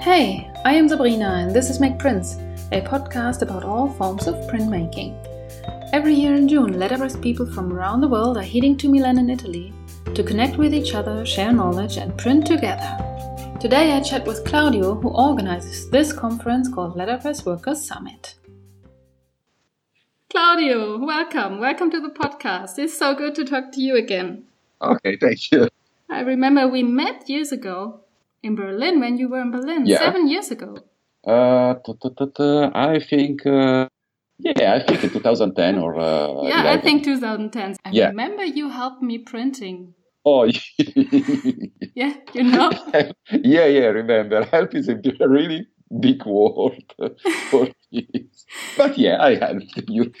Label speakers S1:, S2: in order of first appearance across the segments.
S1: Hey, I am Sabrina and this is Make Prints, a podcast about all forms of printmaking. Every year in June, letterpress people from around the world are heading to Milan in Italy to connect with each other, share knowledge, and print together. Today I chat with Claudio, who organizes this conference called Letterpress Workers Summit. Claudio, welcome. Welcome to the podcast. It's so good to talk to you again.
S2: Okay, thank you.
S1: I remember we met years ago in Berlin when you were in Berlin,
S2: Yeah.
S1: seven years ago.
S2: Uh, I think, uh, yeah, I think in 2010 or uh,
S1: yeah, I think 2010. I
S2: Yeah.
S1: remember you helped me printing.
S2: Oh,
S1: Yeah, you know?
S2: yeah, yeah. Remember, help is a really big word for this. But yeah, I helped you.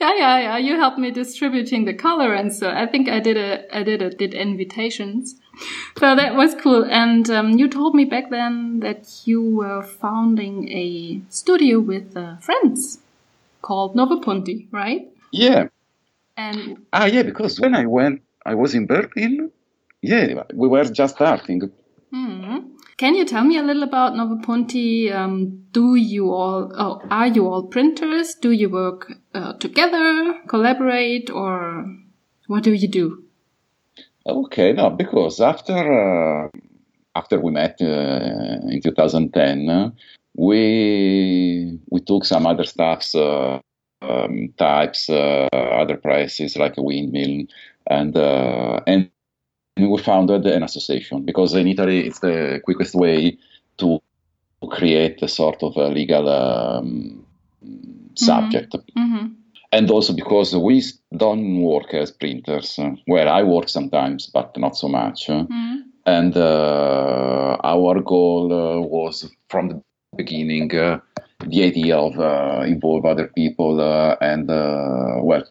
S1: yeah, yeah, yeah. You helped me distributing the color, and so I think I did a, I did a, did invitations. So that was cool. And um, you told me back then that you were founding a studio with uh, friends called Nove Punti, right?
S2: Yeah.
S1: And
S2: Ah, yeah. Because when I went, I was in Berlin. Yeah, we were just starting.
S1: hmm, can you tell me a little about Nove Punti? Um, do you all, oh, are you all printers? Do you work uh, together, collaborate, or what do you do?
S2: Okay, no, because after uh, after we met uh, in 2010, uh, we we took some other stuffs, uh, um, types, uh, other prices like a windmill, and uh, and we founded an association because in Italy it's the quickest way to create a sort of a legal um, subject.
S1: Hmm
S2: and also because we don't work as printers. Well, I work sometimes, but not so much.
S1: hmm
S2: And uh, our goal uh, was from the beginning uh, the idea of uh, involve other people uh, and uh, well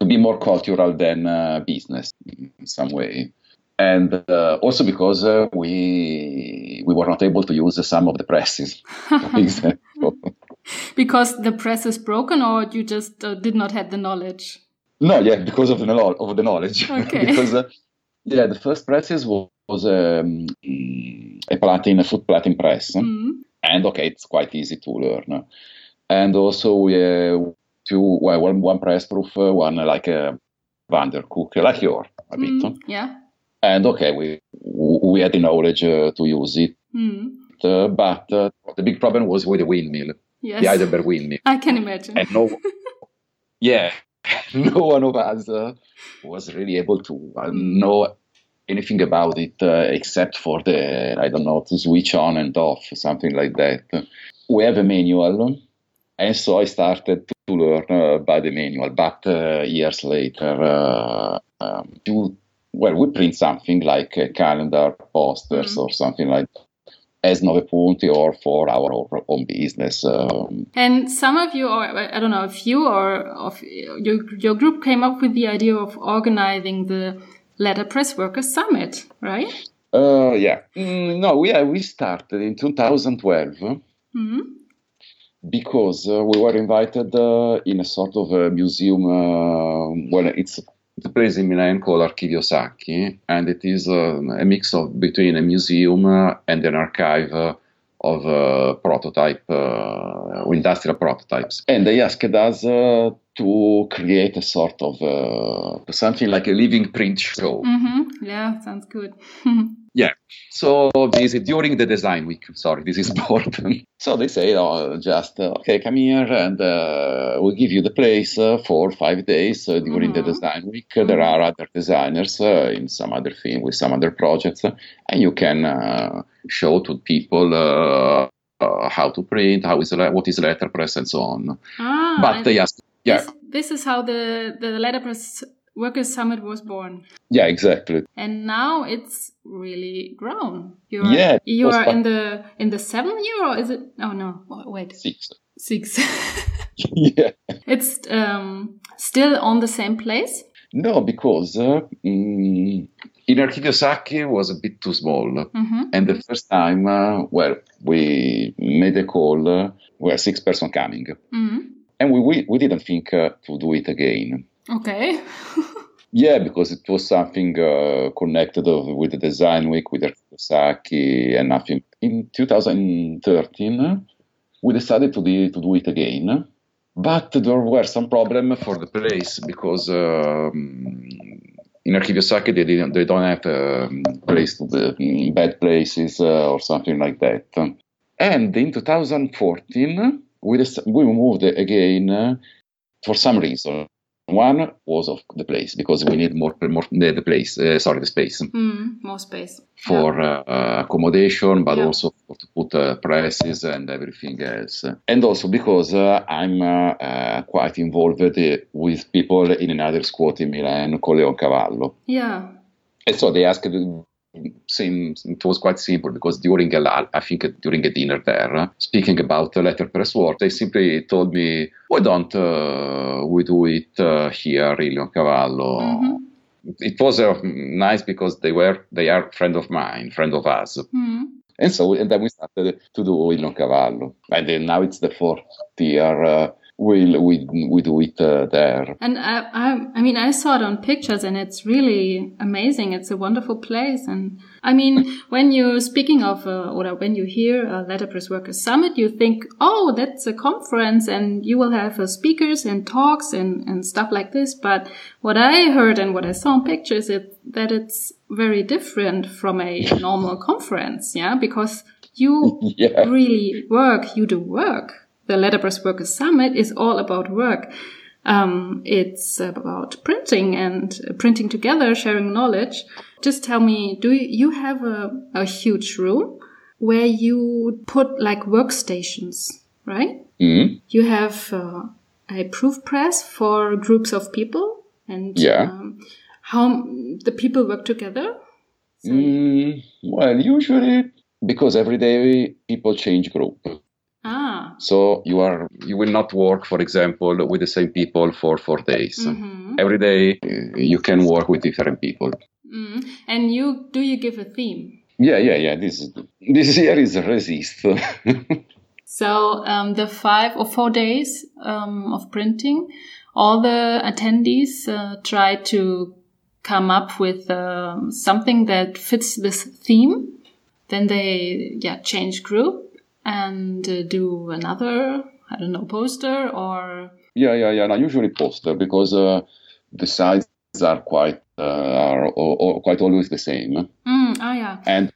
S2: to be more cultural than uh, business in some way. And uh, also because uh, we we were not able to use some of the presses.
S1: Because the press is broken, or you just uh, did not have the knowledge.
S2: No, yeah, because of the knowledge. Of the knowledge.
S1: Okay.
S2: because uh, yeah, the first presses was, was um, a platen, a foot platen press,
S1: Mm.
S2: and okay, it's quite easy to learn. And also we uh, two, well, one, one press proof, uh, one like a Vandercook, like your a bit.
S1: Mm. Yeah.
S2: And okay, we we had the knowledge uh, to use it,
S1: Mm.
S2: uh, but uh, the big problem was with the windmill,
S1: Yes.
S2: the Heidelberg.
S1: I can imagine.
S2: and no yeah no one of us uh, was really able to uh, know anything about it uh, except for the i don't know to switch on and off something like that we have a manual and so i started to learn uh, by the manual but uh, years later uh, um, to, well we print something like a calendar posters
S1: Mhm.
S2: or something like as nove punti or for our own business um,
S1: And some of you, or I don't know, if you or of your your group came up with the idea of organizing the Letterpress Workers Summit, right?
S2: Uh, yeah. Mm, no, we uh, we started in 2012
S1: hmm
S2: because uh, we were invited uh, in a sort of a museum. Uh, well, it's a place in Milan called Archivio Sacchi, and it is uh, a mix of between a museum and an archive uh, of uh, prototype, uh, industrial prototypes. And they asked us uh, to create a sort of uh, something like a living print show.
S1: hmm Yeah, sounds good.
S2: Yeah. So this is during the design week. Sorry, this is important. so they say, oh, just uh, okay, come here and uh, we'll give you the place uh, for five days uh, during the
S1: Mhm.
S2: design week. There are other designers uh, in some other thing with some other projects, and you can uh, show to people. Uh, uh, how to print, how is le- what is letterpress, and so on.
S1: ah,
S2: but asked, yeah,
S1: this, this is how the the Letterpress Workers Summit was born.
S2: yeah, exactly.
S1: And now it's really grown. You're,
S2: Yeah,
S1: you are in the in the seventh year, or is it? Oh no, wait,
S2: Six.
S1: six.
S2: yeah.
S1: it's um, still on the same place.
S2: No, because uh, mm, in Archivio Sacchi was a bit too small.
S1: hmm
S2: And the first time, uh, well, we made a call, uh, were six person coming.
S1: hmm
S2: And we, we, we didn't think uh, to do it again.
S1: Okay.
S2: Yeah, because it was something uh, connected with the design week with Kiyosaki and nothing. In 2013, we decided to do, to do it again, but there were some problems for the place because um, in Archivio they, didn't, they don't have a um, place to be, bad places uh, or something like that. And in 2014, we, we moved again for some reason. One was of the place because we need more, more the, the place, uh, sorry, the space.
S1: Mm, more space
S2: for yeah. uh, accommodation, but yeah. also to put uh, presses and everything else. And also because uh, I'm uh, uh, quite involved with people in another squat in Milan called Leoncavallo.
S1: Yeah.
S2: And so they asked same, it was quite simple because during a, I think during a dinner there, speaking about the letterpress work, they simply told me, why don't uh, we do it uh, here in Leoncavallo? Mm-hmm. It was uh, nice because they were they are friend of mine, friend of us. Mm-hmm. And so and then we started to do Il Cavallo. And then now it's the fourth year uh, we'll, we we do it uh, there.
S1: And I, I, I mean, I saw it on pictures, and it's really amazing. It's a wonderful place, and I mean, when you're speaking of uh, or when you hear a Letterpress Workers Summit, you think, oh, that's a conference, and you will have uh, speakers and talks and and stuff like this. But what I heard and what I saw in pictures is that it's very different from a normal conference, yeah, because you yeah. really work, you do work the Letterpress Workers Summit is all about work. Um, it's about printing and printing together, sharing knowledge. Just tell me, do you have a, a huge room where you put like workstations, right?
S2: Mm-hmm.
S1: You have uh, a proof press for groups of people and
S2: yeah. um,
S1: how the people work together.
S2: So mm, well, usually because every day people change group. So you are you will not work, for example, with the same people for four days. Mm-hmm. Every day you can work with different people.
S1: Mm. And you do you give a theme?
S2: Yeah, yeah, yeah. This this year is resist.
S1: so um, the five or four days um, of printing, all the attendees uh, try to come up with uh, something that fits this theme. Then they yeah change group and uh, do another, I don't know, poster or?
S2: Yeah, yeah, yeah. No, usually poster because uh, the sizes are quite uh, are quite always the same.
S1: Mm, oh yeah.
S2: And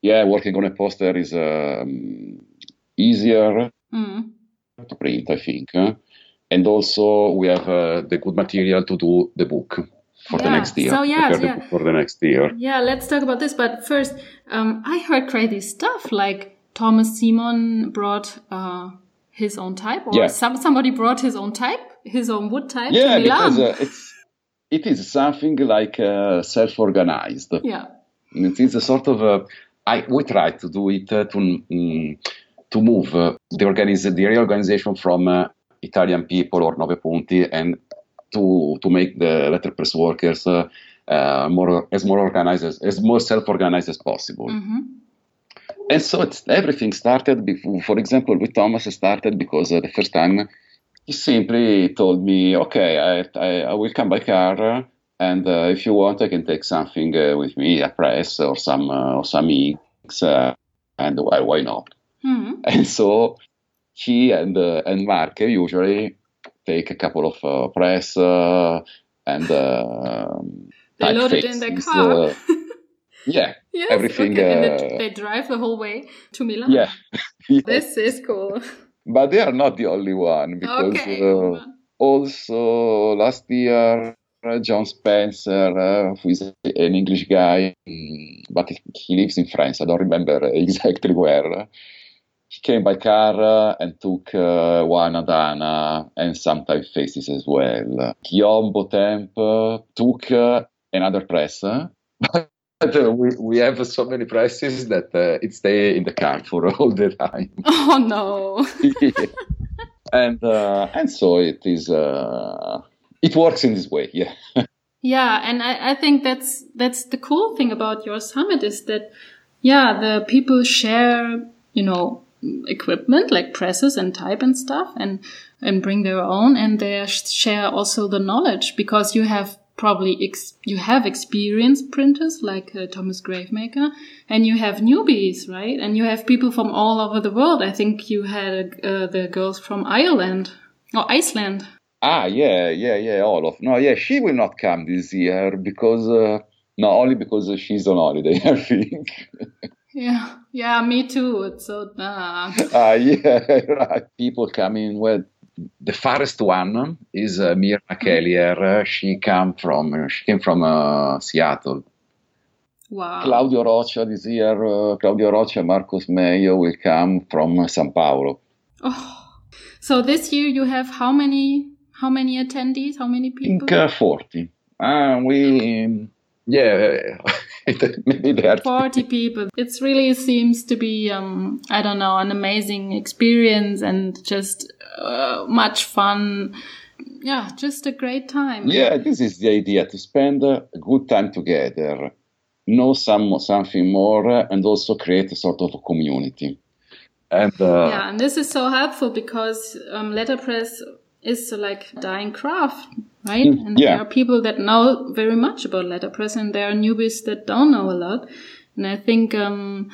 S2: yeah, working on a poster is um, easier
S1: mm.
S2: to print, I think. And also, we have uh, the good material to do the book for
S1: yeah.
S2: the next year.
S1: So yeah, yeah.
S2: for the next year.
S1: Yeah, let's talk about this. But first, um, I heard crazy stuff like Thomas Simon brought uh, his own type, or
S2: yeah.
S1: some, somebody brought his own type, his own wood type
S2: yeah,
S1: to Milan.
S2: because uh, it's, it is something like uh, self-organized.
S1: Yeah,
S2: it is a sort of. A, I we try to do it uh, to um, to move uh, the organize the reorganization from uh, Italian people or Nove Punti and to to make the letterpress workers more as more organized as, as more self-organized as possible.
S1: Mm-hmm.
S2: And so it's, everything started, before, for example, with Thomas started because uh, the first time he simply told me, okay, I, I, I will come by car and uh, if you want, I can take something uh, with me, a press or some uh, or some inks, uh, and well, why not?
S1: Mm-hmm.
S2: And so he and uh, and Mark usually take a couple of press and
S1: they load it in their car.
S2: Yeah,
S1: yes,
S2: everything.
S1: Okay.
S2: Uh,
S1: they, they, drive the whole way to Milan.
S2: Yeah, yes.
S1: this is cool.
S2: But they are not the only one because
S1: okay.
S2: uh, also last year uh, John Spencer, uh, who is an English guy, mm, but he lives in France. I don't remember exactly where. He came by car uh, and took uh, one Adana and some typefaces as well. Guillaume took uh, another press, we, we have so many prices that uh, it stay in the car for all the time.
S1: Oh no!
S2: yeah. And uh, and so it is. Uh, it works in this way, yeah.
S1: yeah, and I, I think that's that's the cool thing about your summit is that yeah, the people share you know equipment like presses and type and stuff and and bring their own and they share also the knowledge because you have probably ex- you have experienced printers like uh, Thomas Gravemaker, and you have newbies, right? And you have people from all over the world. I think you had uh, the girls from Ireland or Iceland.
S2: Ah, yeah, yeah, yeah, all of no, yeah. She will not come this year because uh, not only because she's on holiday. I think.
S1: Yeah, yeah, me too. It's so uh.
S2: uh yeah, right. People coming. Well, the farthest one is uh, Myrna mm-hmm. Keliher. She came from she came from uh, Seattle.
S1: Wow.
S2: Claudio Rocha this year. Uh, Claudio Rocha, Marcos Mello will come from São Paulo.
S1: Oh, so this year you have how many? How many attendees? How many people?
S2: I think uh, forty. Uh, we yeah. maybe
S1: there 40 people. It really seems to be um, i don't know an amazing experience and just uh, much fun. Yeah just a great time.
S2: Yeah this is the idea to spend a good time together know some something more and also create a sort of a community.
S1: And uh, yeah and this is so helpful because um, letterpress is like dying craft, right? Mm, and yeah. there are people that know very much about letterpress, and there are newbies that don't know a lot. And I think um,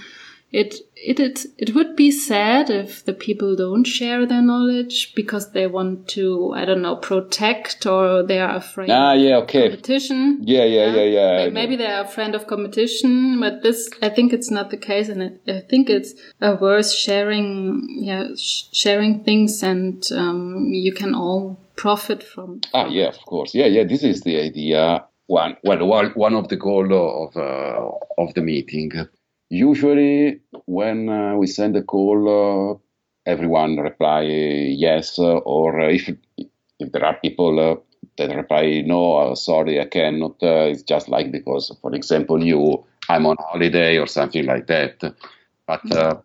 S1: it it it it would be sad if the people don't share their knowledge because they want to I don't know protect or they are afraid.
S2: Ah, yeah, okay.
S1: Competition.
S2: Yeah, yeah, yeah, yeah.
S1: yeah. Maybe they are afraid of competition, but this I think it's not the case, and it, I think it's uh, worth sharing. Yeah, sh sharing things, and um, you can all profit from.
S2: Ah, yeah, of course. Yeah, yeah. This is the idea. One, well, one of the goal of uh, of the meeting Usually, when uh, we send a call, uh, everyone reply yes, uh, or if if there are people uh, that reply no, uh, sorry, I cannot. Uh, it's just like because, for example, you, I'm on holiday or something like that. But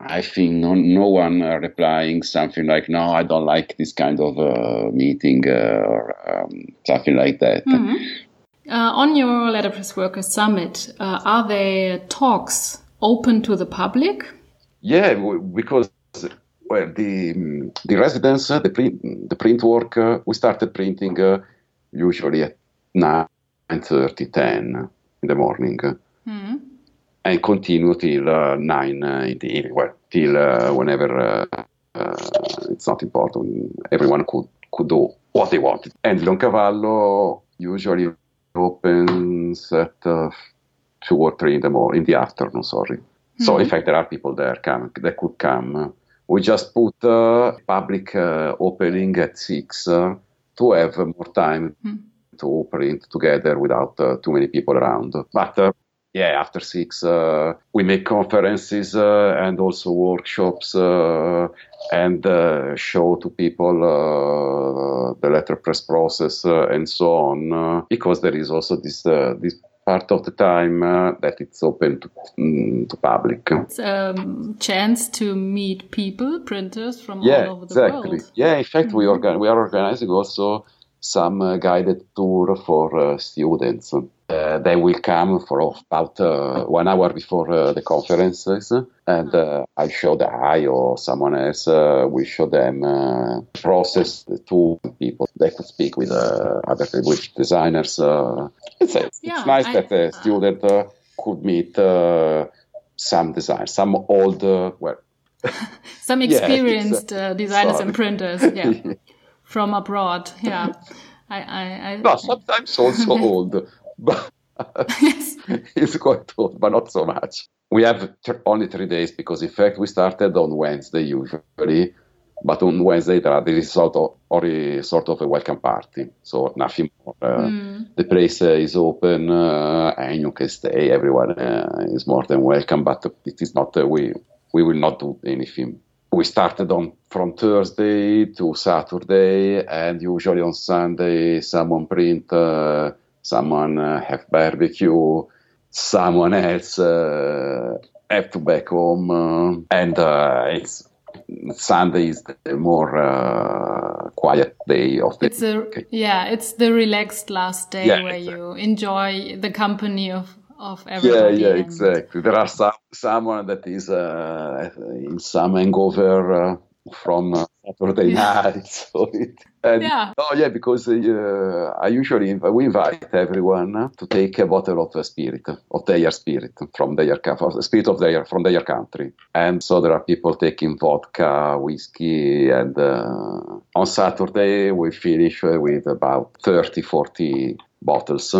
S2: I think no, no one replying something like no, I don't like this kind of meeting or um, something like that. Mm-hmm.
S1: Uh, on your Letterpress Workers Summit, uh, are there talks open to the public?
S2: Yeah, because well, the the residents, uh, the print, the print work, uh, we started printing uh, usually at 9, 30, 10 in the morning, mm-hmm. and continue till uh, 9 in the evening, well, till whenever it's not important. Everyone could, could do what they wanted. And Leoncavallo usually opens at uh, two or three in the morning, in the afternoon. Sorry. Mm-hmm. So in fact, there are people there come that could come. We just put uh, public uh, opening at six uh, to have more time mm-hmm. to print together without uh, too many people around. But uh, yeah, after six, uh, we make conferences uh, and also workshops uh, and uh, show to people uh, the letterpress process uh, and so on. because there is also this this part of the time that it's open to, um, to public.
S1: It's a um, chance to meet people, printers from
S2: yeah,
S1: all over
S2: the exactly.
S1: world.
S2: Yeah, in fact, mm-hmm. we organ- we are organizing also some guided tour for students. Uh, they will come for about uh, one hour before uh, the conferences, and uh, I show the I or someone else uh, will show them uh, process the two people. They could speak with other language designers. it's, it's yeah, nice I, that a student could meet some designers, some old, well,
S1: some experienced yeah, designers sorry. and printers, yeah, from abroad. Yeah. I, I, I,
S2: no, sometimes also old but yes. it's quite old, but not so much. We have only three days because, in fact, we started on Wednesday usually, but on Wednesday there is sort of sort of a welcome party, so nothing more. Uh, mm. The place uh, is open uh, and you can stay. Everyone uh, is more than welcome, but it is not. Uh, we we will not do anything. We started on from Thursday to Saturday, and usually on Sunday someone print uh, someone uh, have barbecue, someone else uh, have to back home, uh, and uh, it's Sunday is the more uh, quiet day of the.
S1: It's a okay. yeah, it's the relaxed last day yeah, where exactly. you enjoy the company of of everybody.
S2: Yeah, yeah, exactly. There are some someone that is uh, in some hangover from Saturday night. So it, and, yeah. Oh yeah, because uh, I usually we invite everyone to take a bottle of the spirit of their spirit from their the spirit of their from their country, and so there are people taking vodka, whiskey, and uh, on Saturday we finish with about 30, 40 bottles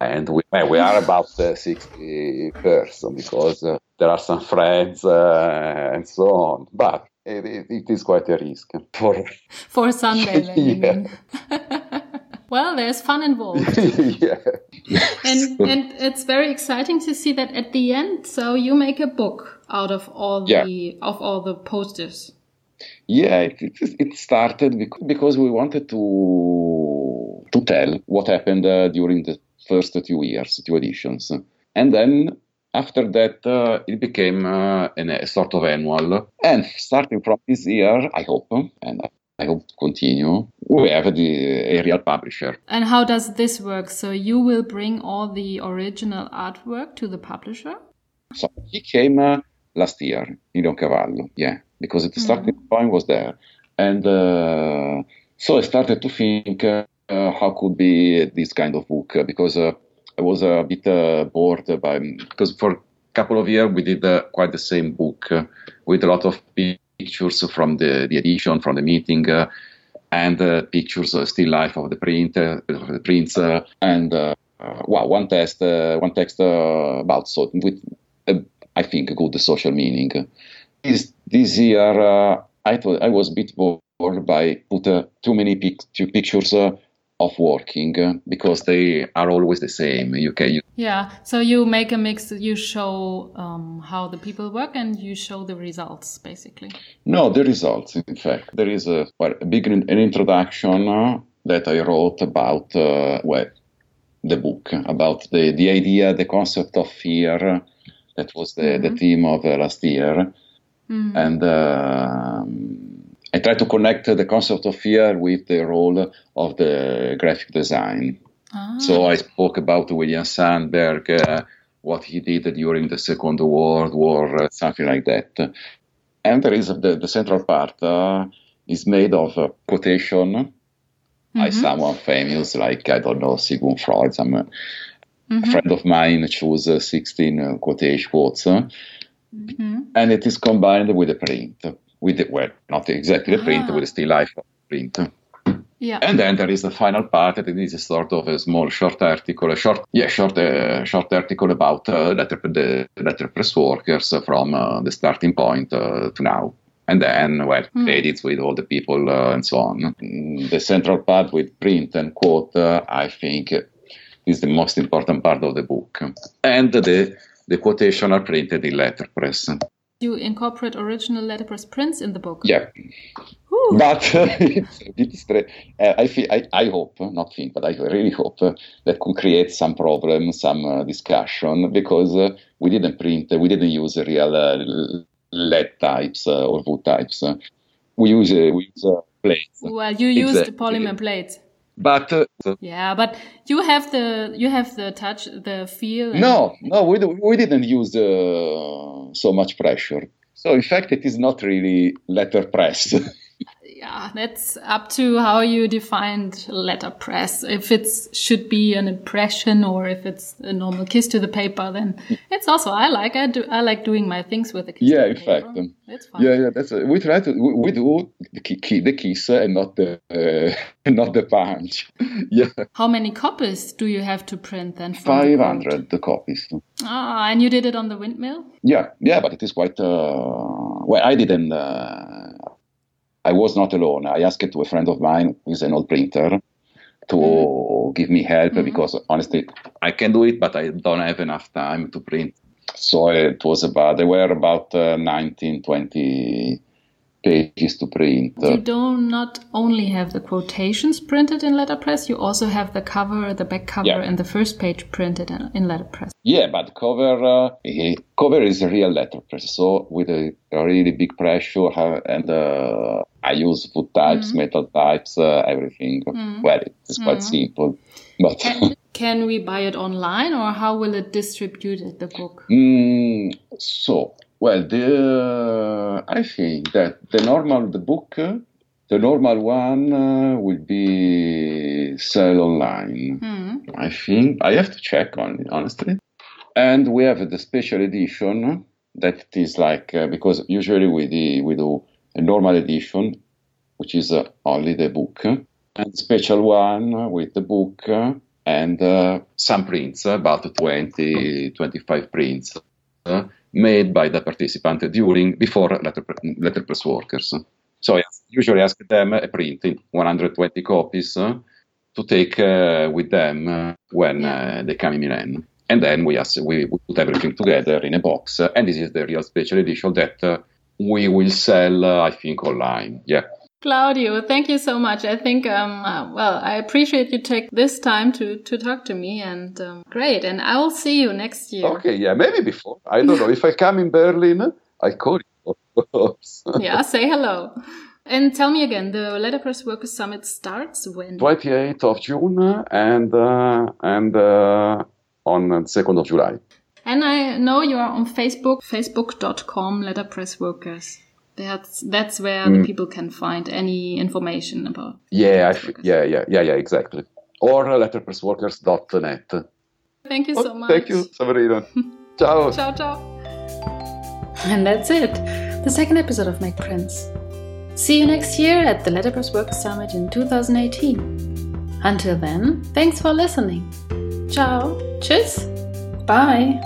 S2: and we, we are about uh, 60 person because uh, there are some friends uh, and so on. But it, it, it is quite a risk for
S1: for Sunday. Then, yeah. well, there's fun involved.
S2: yeah.
S1: And and it's very exciting to see that at the end. So you make a book out of all the yeah. of all the posters.
S2: Yeah, it, it, it started because we wanted to to tell what happened uh, during the first two years, two editions, and then after that, uh, it became uh, an, a sort of annual. And starting from this year, I hope, and I hope to continue, we have the, a real publisher.
S1: And how does this work? So you will bring all the original artwork to the publisher?
S2: So he came uh, last year, in Cavallo, yeah, because the starting mm-hmm. point was there. And uh, so I started to think uh, how could be this kind of book, because uh, I was a bit uh, bored uh, by because for a couple of years we did uh, quite the same book uh, with a lot of pictures from the, the edition, from the meeting, uh, and uh, pictures, uh, still life of the print, uh, the prints, and wow, one text, one text about so with I think a good social meaning. This this year I thought I was a bit bored by put too many pic- pictures of working uh, because they are always the same. You can
S1: yeah. So you make a mix. You show um, how the people work, and you show the results, basically.
S2: No, the results. In fact, there is a, well, a big an introduction uh, that I wrote about uh, well, the book about the the idea, the concept of fear. That was the mm-hmm. the theme of uh, last year, mm-hmm. and. Um, I try to connect the concept of fear with the role of the graphic design. Ah. So I spoke about William Sandberg, uh, what he did during the Second World War, uh, something like that. And there is the, the central part uh, is made of a quotation mm-hmm. by someone famous, like I don't know Sigmund Freud. Some mm-hmm. a friend of mine chose uh, 16 uh, quotation quotes, mm-hmm. and it is combined with a print with the, well, not exactly the print, ah. with the still life print.
S1: Yeah.
S2: And then there is the final part that is a sort of a small short article, a short, yeah, short, uh, short article about uh, letter, the letterpress workers from uh, the starting point uh, to now. And then, well, mm. credits with all the people uh, and so on. The central part with print and quote, uh, I think, is the most important part of the book. And the, the quotation are printed in letterpress.
S1: You incorporate original letterpress prints in the book.
S2: Yeah. Ooh. But uh, I, feel, I, I hope, not think, but I really hope uh, that could create some problem, some uh, discussion, because uh, we didn't print, we didn't use real uh, lead types uh, or wood types. we use, we use plates.
S1: Well, you used exactly. polymer plates.
S2: But uh,
S1: yeah, but you have the you have the touch, the feel.
S2: No, no, we we didn't use uh, so much pressure. So in fact, it is not really letter letterpress.
S1: yeah, that's up to how you defined letterpress. If it should be an impression or if it's a normal kiss to the paper, then it's also I like I do I like doing my things with a kiss.
S2: Yeah, in fact, um, it's fun. Yeah, yeah. That's a, we try to we, we do the, key, the kiss and not the uh, not the punch. yeah.
S1: How many copies do you have to print then?
S2: Five hundred the copies.
S1: Ah, and you did it on the windmill.
S2: Yeah, yeah, but it is quite. Uh, well, I didn't. Uh, I was not alone. I asked to a friend of mine who's an old printer to mm. give me help mm-hmm. because honestly, I can do it, but I don't have enough time to print. So it was about, there were about uh, 19, 20 pages to print.
S1: You don't not only have the quotations printed in letterpress, you also have the cover, the back cover, yeah. and the first page printed in letterpress.
S2: Yeah, but cover uh, cover is a real letterpress, so with a, really big pressure, and uh, I use wood types, mm-hmm. metal types, uh, everything. Mm-hmm. Well, it's quite mm-hmm. simple, but.
S1: Can, can, we buy it online, or how will it distribute it, the book?
S2: Mm, so well, the, I think that the normal the book The normal one uh, will be sell online.
S1: Mm.
S2: I think I have to check on honestly. And we have the special edition that is like uh, because usually we do, we do a normal edition, which is uh, only the book, and special one with the book and uh, some prints, about 20, 25 prints uh, made by the participant during before letter, letterpress workers. So I usually ask them a print in 120 copies uh, to take uh, with them uh, when uh, they come in Milan. And then we, ask, we, we put everything together in a box. and this is the real special edition that we will sell, I think, online. Yeah.
S1: Claudio, thank you so much. I think, um, uh, well, I appreciate you take this time to, to talk to me and um, great. And I will see you next year.
S2: Okay, yeah, maybe before. I don't know. if I come in Berlin, I call you, of course.
S1: yeah, say hello. And tell me again, the Letterpress Workers Summit starts when?
S2: 28th of June and, uh, and uh, on 2nd of July.
S1: And I know you are on Facebook, facebook.com letterpress workers. That's that's where mm. the people can find any information about.
S2: Yeah, yeah, yeah, yeah, yeah, exactly. Or letterpressworkers.net.
S1: Thank you so much.
S2: Thank you, Sabrina. ciao.
S1: Ciao, ciao. And that's it. The second episode of Make Prints. See you next year at the Letterpress Workers Summit in 2018. Until then, thanks for listening. Ciao. Tschüss. Bye.